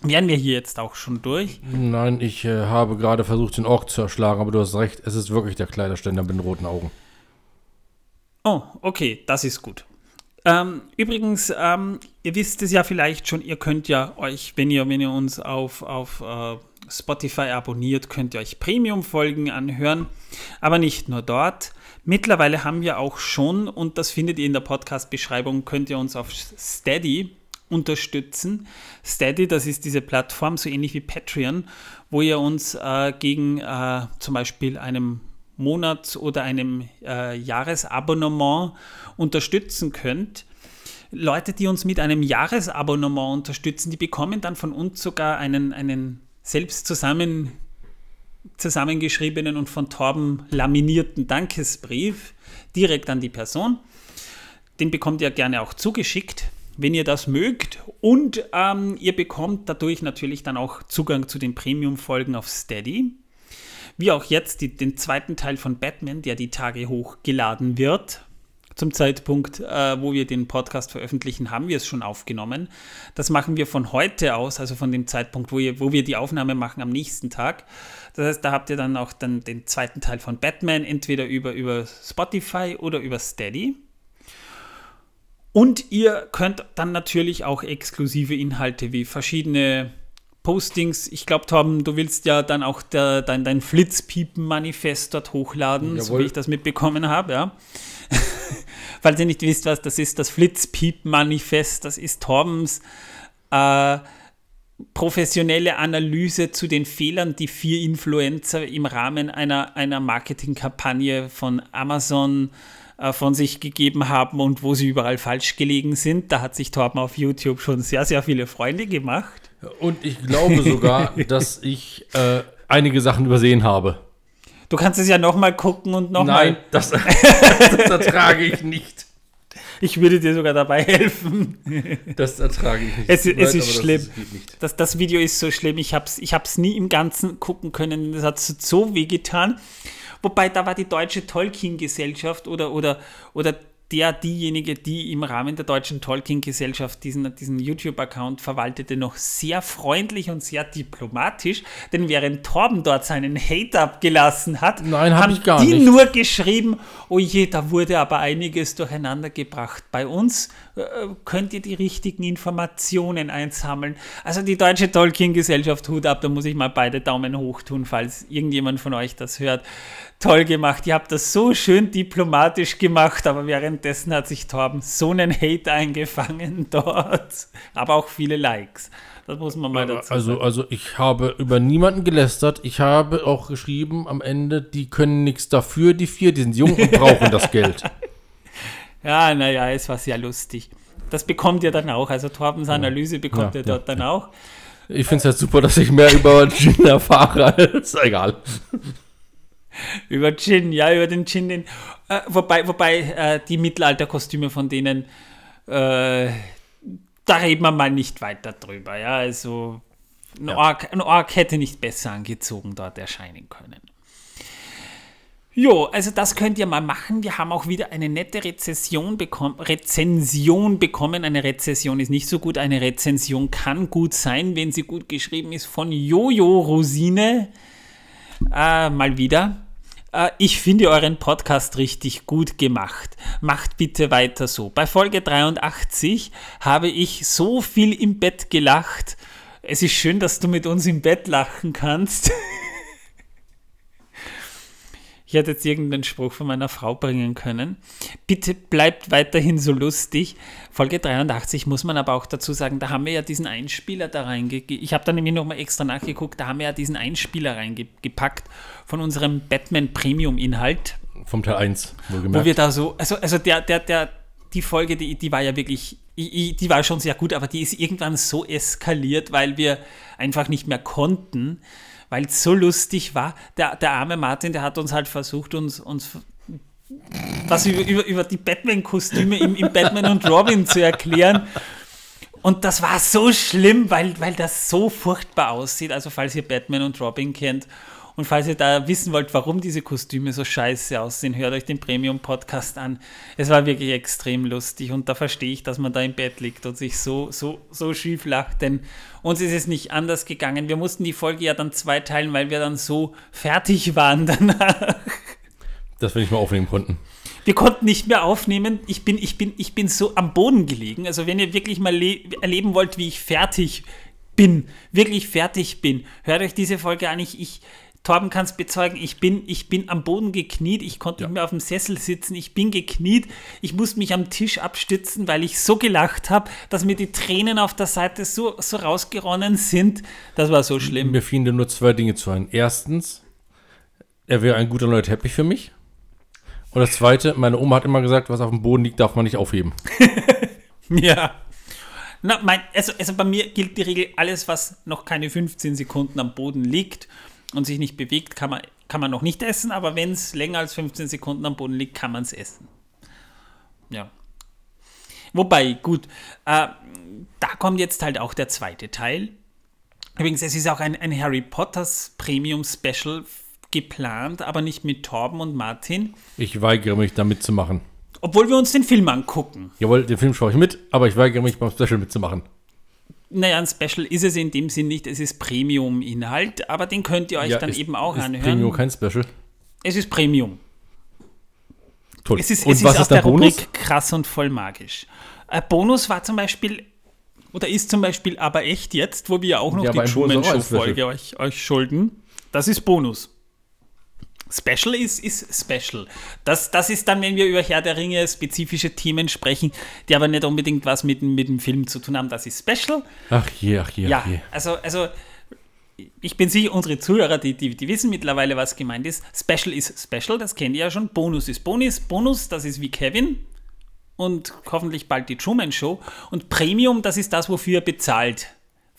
wären wir hier jetzt auch schon durch. Nein, ich äh, habe gerade versucht, den Ork zu erschlagen, aber du hast recht, es ist wirklich der Kleiderständer mit den roten Augen. Oh, okay, das ist gut. Ähm, übrigens, ähm, ihr wisst es ja vielleicht schon, ihr könnt ja euch, wenn ihr, wenn ihr uns auf, auf äh, Spotify abonniert, könnt ihr euch Premium-Folgen anhören, aber nicht nur dort. Mittlerweile haben wir auch schon, und das findet ihr in der Podcast-Beschreibung, könnt ihr uns auf Steady unterstützen. Steady, das ist diese Plattform, so ähnlich wie Patreon, wo ihr uns äh, gegen äh, zum Beispiel einem Monats- oder einem äh, Jahresabonnement unterstützen könnt. Leute, die uns mit einem Jahresabonnement unterstützen, die bekommen dann von uns sogar einen, einen selbst zusammen, zusammengeschriebenen und von Torben laminierten Dankesbrief direkt an die Person. Den bekommt ihr gerne auch zugeschickt, wenn ihr das mögt. Und ähm, ihr bekommt dadurch natürlich dann auch Zugang zu den Premium-Folgen auf Steady wie auch jetzt die, den zweiten Teil von Batman, der die Tage hochgeladen wird. Zum Zeitpunkt, äh, wo wir den Podcast veröffentlichen, haben wir es schon aufgenommen. Das machen wir von heute aus, also von dem Zeitpunkt, wo, ihr, wo wir die Aufnahme machen am nächsten Tag. Das heißt, da habt ihr dann auch dann den zweiten Teil von Batman, entweder über, über Spotify oder über Steady. Und ihr könnt dann natürlich auch exklusive Inhalte wie verschiedene Postings. Ich glaube, Torben, du willst ja dann auch der, dein, dein Flitzpiepen-Manifest dort hochladen, so Jawohl. wie ich das mitbekommen habe, ja. [laughs] Falls ihr nicht wisst, was das ist, das Flitzpiepen-Manifest, das ist Torbens äh, professionelle Analyse zu den Fehlern, die vier Influencer im Rahmen einer, einer Marketingkampagne von Amazon äh, von sich gegeben haben und wo sie überall falsch gelegen sind. Da hat sich Torben auf YouTube schon sehr, sehr viele Freunde gemacht. Und ich glaube sogar, [laughs] dass ich äh, einige Sachen übersehen habe. Du kannst es ja nochmal gucken und nochmal. Nein, das, [laughs] das ertrage ich nicht. Ich würde dir sogar dabei helfen. Das ertrage ich nicht. Es- es ist schlimm. Das. Das, das Video ist so schlimm. Ich habe es ich hab's nie im Ganzen gucken können. Das hat so- so weh getan. Wobei, da war die Deutsche Tolkien-Gesellschaft oder, oder, oder der, diejenige, die im Rahmen der Deutschen Tolkien-Gesellschaft diesen, diesen YouTube-Account verwaltete, noch sehr freundlich und sehr diplomatisch. Denn während Torben dort seinen Hate abgelassen hat, Nein, hab haben ich gar die nicht. nur geschrieben, oh je, da wurde aber einiges durcheinander gebracht. Bei uns könnt ihr die richtigen Informationen einsammeln. Also die Deutsche Tolkien-Gesellschaft, Hut ab, da muss ich mal beide Daumen hoch tun, falls irgendjemand von euch das hört. Toll gemacht, ihr habt das so schön diplomatisch gemacht, aber währenddessen hat sich Torben so einen Hate eingefangen [laughs] dort. Aber auch viele Likes. Das muss man mal dazu Also, sagen. also ich habe über niemanden gelästert. Ich habe auch geschrieben am Ende, die können nichts dafür, die vier, die sind jung und brauchen das Geld. [laughs] Ja, naja, es war sehr lustig. Das bekommt ihr dann auch. Also Torbens Analyse bekommt Ja, ihr dort ja, dann auch. Ich finde es halt super, dass ich mehr über Gin erfahre [laughs] als egal. Über Gin, ja, über den Gin. Den, äh, wobei wobei äh, die Mittelalterkostüme von denen, äh, da reden wir mal nicht weiter drüber. Ja, also ein, Ja. Ork, ein Ork hätte nicht besser angezogen dort erscheinen können. Jo, also das könnt ihr mal machen. Wir haben auch wieder eine nette Rezession bekommen, Rezension bekommen. Eine Rezession ist nicht so gut. Eine Rezension kann gut sein, wenn sie gut geschrieben ist von Jojo Rosine. Äh, mal wieder. Äh, ich finde euren Podcast richtig gut gemacht. Macht bitte weiter so. Bei Folge 83 habe ich so viel im Bett gelacht. Es ist schön, dass du mit uns im Bett lachen kannst. [laughs] Ich hätte jetzt irgendeinen Spruch von meiner Frau bringen können. Bitte bleibt weiterhin so lustig. Folge 83 muss man aber auch dazu sagen, da haben wir ja diesen Einspieler da reingegeben. Ich habe da nämlich nochmal extra nachgeguckt, da haben wir ja diesen Einspieler reingepackt von unserem Batman Premium Inhalt, Vom Teil 1, wo wohlgemerkt. wir da so, also, also der, der, der, die Folge, die, die war ja wirklich, die war schon sehr gut, aber die ist irgendwann so eskaliert, weil wir einfach nicht mehr konnten, weil es so lustig war. Der, der arme Martin, der hat uns halt versucht, uns, uns was über, über, über die Batman-Kostüme im, im Batman und Robin zu erklären. Und das war so schlimm, weil, weil das so furchtbar aussieht. Also falls ihr Batman und Robin kennt und falls ihr da wissen wollt, warum diese Kostüme so scheiße aussehen, hört euch den Premium-Podcast an. Es war wirklich extrem lustig und da verstehe ich, dass man da im Bett liegt und sich so, so, so schief lacht, denn uns ist es nicht anders gegangen. Wir mussten die Folge ja dann zweiteilen, weil wir dann so fertig waren [laughs] danach. dass wir nicht mehr aufnehmen konnten. Wir konnten nicht mehr aufnehmen. Ich bin, ich bin, ich bin so am Boden gelegen. Also wenn ihr wirklich mal le- erleben wollt, wie ich fertig bin, wirklich fertig bin, hört euch diese Folge an. Ich, ich Torben kann es bezeugen, ich bin, ich bin am Boden gekniet, ich konnte Ja. nicht mehr auf dem Sessel sitzen, ich bin gekniet, ich musste mich am Tisch abstützen, weil ich so gelacht habe, dass mir die Tränen auf der Seite so, so rausgeronnen sind. Das war so schlimm. Mir fielen nur zwei Dinge zu ein. Erstens, er wäre ein guter neuer Teppich für mich. Und das zweite, meine Oma hat immer gesagt, was auf dem Boden liegt, darf man nicht aufheben. [laughs] Ja. Na, mein, also, also bei mir gilt die Regel, alles, was noch keine 15 Sekunden am Boden liegt und sich nicht bewegt, kann man, kann man noch nicht essen, aber wenn es länger als 15 Sekunden am Boden liegt, kann man es essen. Ja. Wobei, gut, äh, da kommt jetzt halt auch der zweite Teil. Übrigens, es ist auch ein, ein Harry Potters Premium Special geplant, aber nicht mit Torben und Martin, Ich weigere mich, da mitzumachen. obwohl wir uns den Film angucken. Jawohl, den Film schaue ich mit, aber ich weigere mich, beim Special mitzumachen. Naja, ein Special ist es in dem Sinn nicht, es ist Premium-Inhalt, aber den könnt ihr euch dann ist- eben auch ist anhören. Premium kein Special. es ist Premium. Toll. Es ist, Und es was ist aus ist der der Bonus? Rubrik krass und voll magisch. Äh, Bonus war zum Beispiel, oder ist zum Beispiel aber echt jetzt, wo wir auch noch Ja, die ein Bonus Truman auch Show als Special. Folge euch, euch schulden. Das ist Bonus. Special ist, ist Special. Das, das ist dann, wenn wir über Herr der Ringe spezifische Themen sprechen, die aber nicht unbedingt was mit, dem- mit dem Film zu tun haben. Das ist Special. Ach je, ach je, Ja, ach je. also, also ich bin sicher, unsere Zuhörer, die, die, die wissen mittlerweile, was gemeint ist. Special ist Special, das kennt ihr ja schon. Bonus ist Bonus. Bonus, das ist wie Kevin. Und hoffentlich bald die Truman Show. Und Premium, das ist das, wofür ihr bezahlt.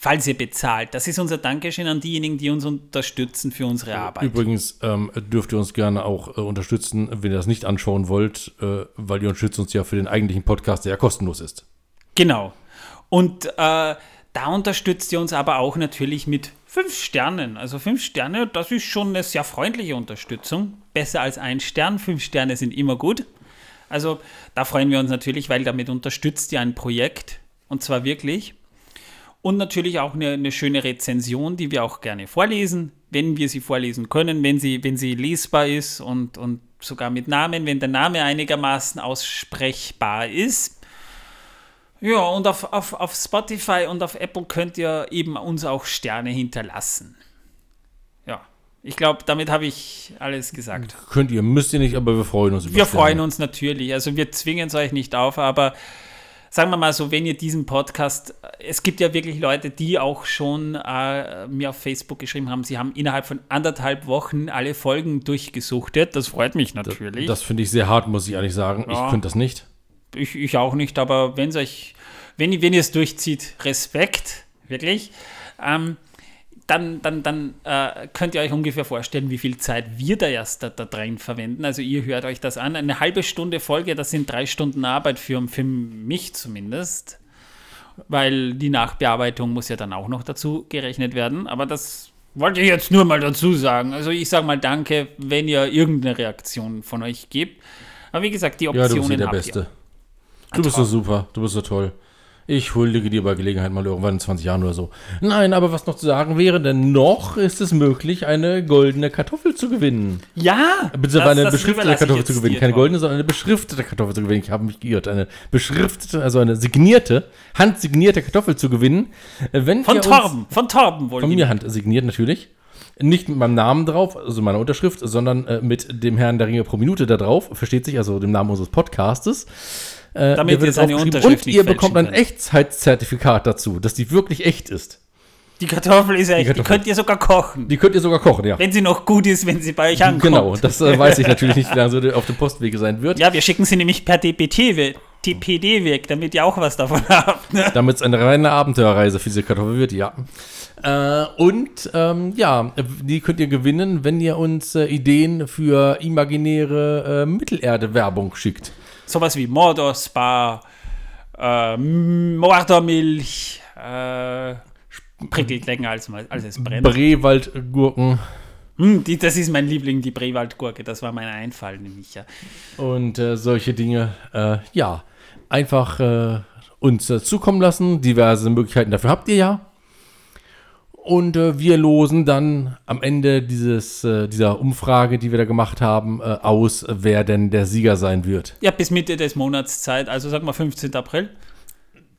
Falls ihr bezahlt. Das ist unser Dankeschön an diejenigen, die uns unterstützen für unsere Arbeit. Übrigens ähm, dürft ihr uns gerne auch äh, unterstützen, wenn ihr das nicht anschauen wollt, äh, weil ihr unterstützt uns ja für den eigentlichen Podcast, der ja kostenlos ist. Genau. Und äh, da unterstützt ihr uns aber auch natürlich mit fünf Sternen. Also fünf Sterne, das ist schon eine sehr freundliche Unterstützung. Besser als ein Stern. Fünf Sterne sind immer gut. Also da freuen wir uns natürlich, weil damit unterstützt ihr ein Projekt. Und zwar wirklich. Und natürlich auch eine, eine schöne Rezension, die wir auch gerne vorlesen, wenn wir sie vorlesen können, wenn sie, wenn sie lesbar ist und, und sogar mit Namen, wenn der Name einigermaßen aussprechbar ist. Ja, und auf, auf, auf Spotify und auf Apple könnt ihr eben uns auch Sterne hinterlassen. Ja, ich glaube, damit habe ich alles gesagt. Könnt ihr, müsst ihr nicht, aber wir freuen uns über Wir Sterne. freuen uns natürlich. Also wir zwingen es euch nicht auf, aber sagen wir mal so, wenn ihr diesen Podcast, es gibt ja wirklich Leute, die auch schon äh, mir auf Facebook geschrieben haben, sie haben innerhalb von anderthalb Wochen alle Folgen durchgesuchtet. Das freut mich natürlich. Das finde ich sehr hart, muss ich ehrlich sagen. Ja. Ich könnte das nicht. ich, ich auch nicht, aber wenn euch, wenn, ihr- wenn ihr es durchzieht, Respekt, wirklich. Ähm, dann, dann, dann äh, könnt ihr euch ungefähr vorstellen, wie viel Zeit wir da erst da, da drin verwenden. Also ihr hört euch das an. Eine halbe Stunde Folge, das sind drei Stunden Arbeit für, für mich zumindest. Weil die Nachbearbeitung muss ja dann auch noch dazu gerechnet werden. Aber das wollte ich jetzt nur mal dazu sagen. Also ich sage mal danke, wenn ihr irgendeine Reaktion von euch gebt. Aber wie gesagt, die Ja, Optionen du bist der Beste. Du bist so super, du bist so toll. Ich huldige dir bei Gelegenheit mal irgendwann in 20 Jahren oder so. Nein, aber was noch zu sagen wäre, denn noch ist es möglich, eine goldene Kartoffel zu gewinnen. Ja! Beziehungsweise eine das beschriftete Kartoffel zu gewinnen. Keine goldene, sondern eine beschriftete Kartoffel zu gewinnen. Ich habe mich geirrt. Eine beschriftete, also eine signierte, handsignierte Kartoffel zu gewinnen. Wenn Von Torben, von Torben wohl. Von mir handsigniert natürlich. Nicht mit meinem Namen drauf, also meiner Unterschrift, sondern äh, mit dem Herrn der Ringe pro Minute da drauf. Versteht sich, also dem Namen unseres Podcastes. Äh, Damit wird ihr seine. Unterschrift Und ihr bekommt ein könnt. Echtheitszertifikat dazu, dass die wirklich echt ist. Die Kartoffel ist ja echt, die, Kartoffel. könnt ihr sogar kochen. Die könnt ihr sogar kochen, ja. wenn sie noch gut ist, wenn sie bei euch ankommt. Genau, das äh, weiß ich natürlich nicht, [laughs] wie lange so auf dem Postwege sein wird. Ja, wir schicken sie nämlich per DPT TPD weg, damit ihr auch was davon [laughs] habt. Ne? Damit es eine reine Abenteuerreise für diese Kartoffel wird, ja. Äh, und ähm, ja, die könnt ihr gewinnen, wenn ihr uns äh, Ideen für imaginäre äh, Mittelerde-Werbung schickt. Sowas wie Mordor Spa, äh, Mordormilch, äh, prickelt länger als, als es brennt. Brewaldgurken Hm, die, das ist mein Liebling, die Brewaldgurke. Das war mein Einfall, nämlich ja. und äh, solche Dinge. Äh, ja, einfach äh, uns äh, zukommen lassen. Diverse Möglichkeiten dafür habt ihr ja. Und äh, wir losen dann am Ende dieses, äh, dieser Umfrage, die wir da gemacht haben, äh, aus, wer denn der Sieger sein wird. Ja, bis Mitte des Monats Zeit, also sagen wir 15. April.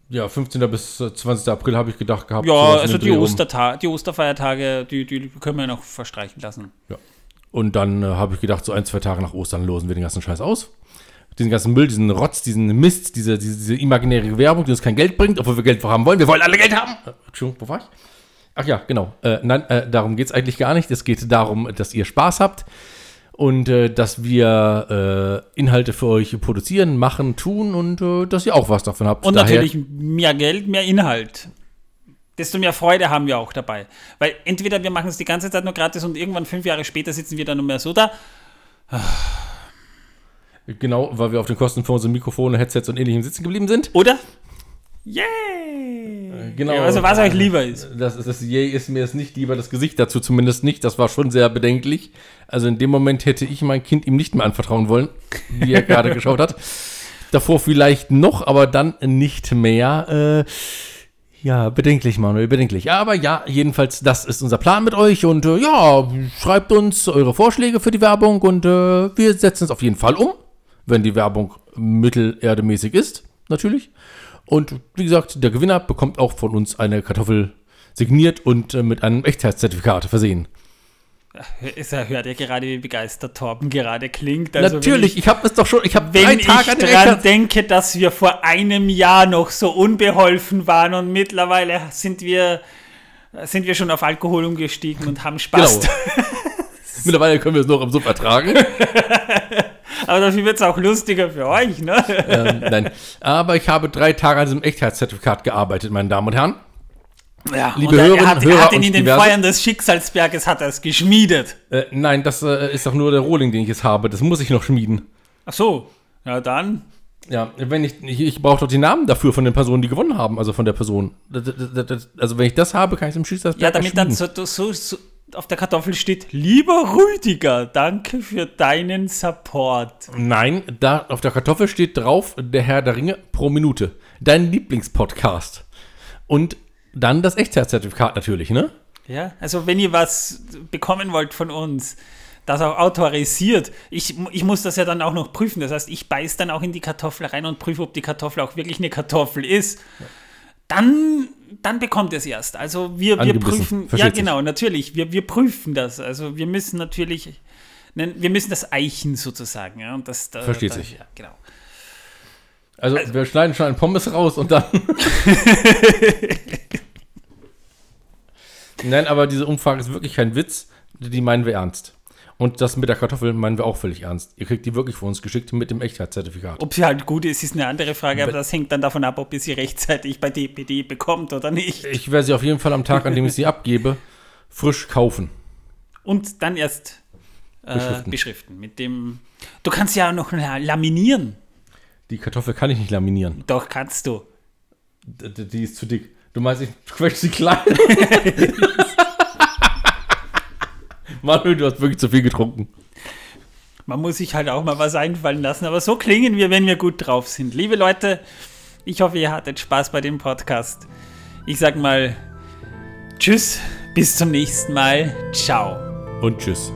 Ja, 15. bis äh, 20. April habe ich gedacht gehabt. Ja, also die. Osterta die Osterfeiertage, die, die können wir noch verstreichen lassen. Ja. Und dann äh, habe ich gedacht, so ein, zwei Tage nach Ostern losen wir den ganzen Scheiß aus. Diesen ganzen Müll, diesen Rotz, diesen Mist, diese, diese, diese imaginäre Werbung, die uns kein Geld bringt, obwohl wir Geld haben wollen. Wir wollen alle Geld haben. Äh, Entschuldigung, wo war ich? Ach ja, genau. Äh, nein, äh, darum geht es eigentlich gar nicht. Es geht darum, dass ihr Spaß habt und äh, dass wir äh, Inhalte für euch produzieren, machen, tun und äh, dass ihr auch was davon habt. Und Daher- natürlich mehr Geld, mehr Inhalt. Desto mehr Freude haben wir auch dabei. Weil entweder wir machen es die ganze Zeit nur gratis und irgendwann fünf Jahre später sitzen wir dann nur mehr so da. Genau, weil wir auf den Kosten für unsere Mikrofone, Headsets und ähnlichem sitzen geblieben sind. Oder? Yay! genau. Ja, also was euch lieber ist. Das, das Yay ist mir jetzt nicht lieber, das Gesicht dazu zumindest nicht. Das war schon sehr bedenklich. Also in dem Moment hätte ich mein Kind ihm nicht mehr anvertrauen wollen, wie er gerade [laughs] geschaut hat. Davor vielleicht noch, aber dann nicht mehr. Äh, ja, bedenklich, Manuel, bedenklich. Aber ja, jedenfalls, das ist unser Plan mit euch. Und äh, ja, schreibt uns eure Vorschläge für die Werbung und äh, wir setzen es auf jeden Fall um, wenn die Werbung mittelerdemäßig ist, natürlich. Und wie gesagt, der Gewinner bekommt auch von uns eine Kartoffel signiert und äh, mit einem Echtheitszertifikat versehen. Ist hört ja gerade, wie begeistert Torben gerade klingt. Also Natürlich, wenn ich, habe es doch schon, ich habe wenn ich dran Echtheit- denke, dass wir vor einem Jahr noch so unbeholfen waren und mittlerweile sind wir, sind wir schon auf Alkohol umgestiegen und haben Spaß. Genau. [laughs] Mittlerweile können wir es noch im Suff ertragen. [laughs] Aber dafür wird es auch lustiger für euch, ne? ähm, nein, aber ich habe drei Tage an diesem Echtheitszertifikat gearbeitet, meine Damen und Herren. Ja, Liebe und er, er Hörerinnen, hat, er Hörer hat ihn in den diverse- Feuern des Schicksalsberges hat er es geschmiedet. Äh, nein, das äh, ist doch nur der Rohling, den ich jetzt habe. Das muss ich noch schmieden. Ach so, ja dann. Ja, wenn ich, ich, ich brauche doch die Namen dafür von den Personen, die gewonnen haben, also von der Person. Das, das, das, also wenn ich das habe, kann ich es im Schießersberg Ja, damit dann so, so, so auf der Kartoffel steht, lieber Rüdiger, danke für deinen Support. Nein, da auf der Kartoffel steht drauf, der Herr der Ringe pro Minute. Dein Lieblingspodcast. Und dann das Echtheitszertifikat natürlich, ne? Ja, also wenn ihr was bekommen wollt von uns, das auch autorisiert, ich, ich muss das ja dann auch noch prüfen. Das heißt, ich beiß dann auch in die Kartoffel rein und prüfe, ob die Kartoffel auch wirklich eine Kartoffel ist. Dann, dann bekommt es erst. Also wir, wir prüfen, ja versteht sich. genau, natürlich, wir, wir prüfen das. Also wir müssen natürlich, nein, wir müssen das eichen sozusagen. Ja, und das, da, Versteht da, sich. Ja, genau. Also, wir schneiden schon einen Pommes raus und dann. [laughs] Nein, aber diese Umfrage ist wirklich kein Witz. Die meinen wir ernst. Und das mit der Kartoffel meinen wir auch völlig ernst. Ihr kriegt die wirklich von uns geschickt mit dem Echtheitszertifikat. Ob sie halt gut ist, ist eine andere Frage, aber das hängt dann davon ab, ob ihr sie rechtzeitig bei DPD bekommt oder nicht. Ich werde sie auf jeden Fall am Tag, an dem ich sie abgebe, frisch kaufen. Und dann erst äh, beschriften. Beschriften. Mit dem. Du kannst ja auch noch la- laminieren. Die Kartoffel kann ich nicht laminieren. Doch, kannst du. D- die ist zu dick. Du meinst, ich quetsche sie klein? [laughs] [laughs] Manuel, du hast wirklich zu viel getrunken. Man muss sich halt auch mal was einfallen lassen, aber so klingen wir, wenn wir gut drauf sind. Liebe Leute, ich hoffe, ihr hattet Spaß bei dem Podcast. Ich sag mal Tschüss, bis zum nächsten Mal. Ciao. Und tschüss.